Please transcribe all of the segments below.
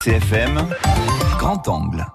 CFM, Grand Angle.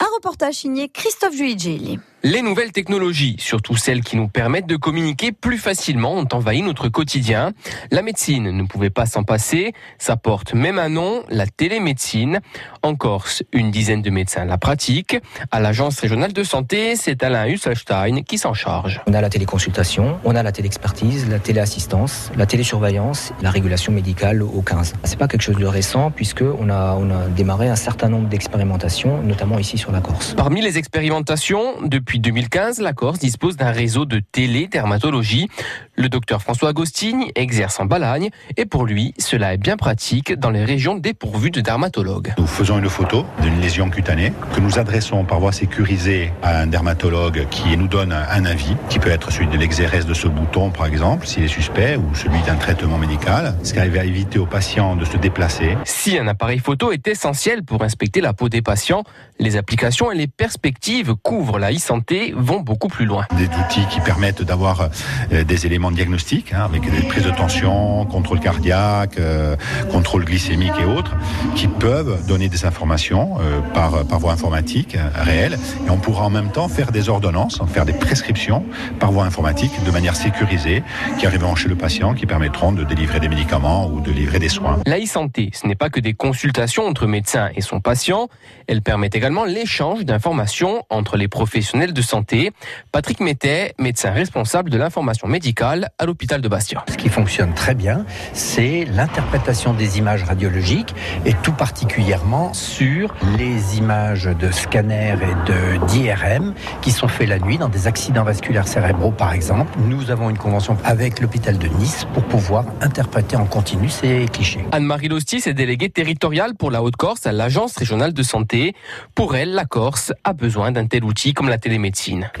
Un reportage signé Christophe Juillet. Les nouvelles technologies, surtout celles qui nous permettent de communiquer plus facilement, ont envahi notre quotidien. La médecine ne pouvait pas s'en passer. Ça porte même un nom, la télémédecine. En Corse, une dizaine de médecins la pratiquent. À l'agence régionale de santé, c'est Alain Husselstein qui s'en charge. On a la téléconsultation, on a la téléexpertise, la téléassistance, la télésurveillance, la régulation médicale au 15. C'est pas quelque chose de récent puisque on a, on a démarré un certain nombre d'expérimentations, notamment ici sur la Corse. Parmi les expérimentations, depuis 2015, la Corse dispose d'un réseau de télédermatologie. Le docteur François Agostini exerce en Balagne et pour lui, cela est bien pratique dans les régions dépourvues de dermatologues. Nous faisons une photo d'une lésion cutanée que nous adressons par voie sécurisée à un dermatologue qui nous donne un avis, qui peut être celui de l'exérèse de ce bouton par exemple, s'il est suspect, ou celui d'un traitement médical, ce qui arrive à éviter aux patients de se déplacer. Si un appareil photo est essentiel pour inspecter la peau des patients, les applications et les perspectives couvrent la e-santé vont beaucoup plus loin. Des outils qui permettent d'avoir euh, des éléments de diagnostic, hein, avec des prises de tension, contrôle cardiaque, euh, contrôle glycémique et autres, qui peuvent donner des informations euh, par, par voie informatique euh, réelle. Et on pourra en même temps faire des ordonnances, faire des prescriptions par voie informatique de manière sécurisée, qui arriveront chez le patient, qui permettront de délivrer des médicaments ou de livrer des soins. La e-santé, ce n'est pas que des consultations entre médecin et son patient, elle permet également l'échange d'informations entre les professionnels de santé. Patrick Mettet, médecin responsable de l'information médicale à l'hôpital de Bastia. Ce qui fonctionne très bien, c'est l'interprétation des images radiologiques et tout particulièrement sur les images de scanner et de d'IRM qui sont faits la nuit dans des accidents vasculaires cérébraux par exemple. Nous avons une convention avec l'hôpital de Nice pour pouvoir interpréter en continu ces clichés. Anne-Marie Lostis est déléguée territoriale pour la Haute-Corse à l'agence régionale de santé. Pour elle, la Corse a besoin d'un tel outil comme la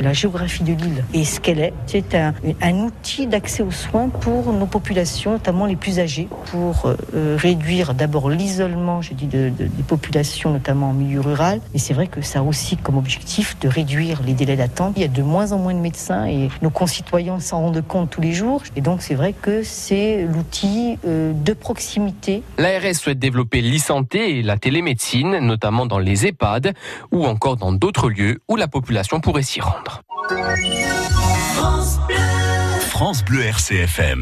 La géographie de l'île est ce qu'elle est. C'est un, un outil d'accès aux soins pour nos populations, notamment les plus âgées, pour euh, réduire d'abord l'isolement, je dis, de, de, des populations, notamment en milieu rural. Et c'est vrai que ça a aussi comme objectif de réduire les délais d'attente. Il y a de moins en moins de médecins et nos concitoyens s'en rendent compte tous les jours. Et donc c'est vrai que c'est l'outil euh, de proximité. L'ARS souhaite développer l'e-santé et la télémédecine, notamment dans les EHPAD ou encore dans d'autres lieux où la population pourrait s'y rendre. France Bleu RCFM.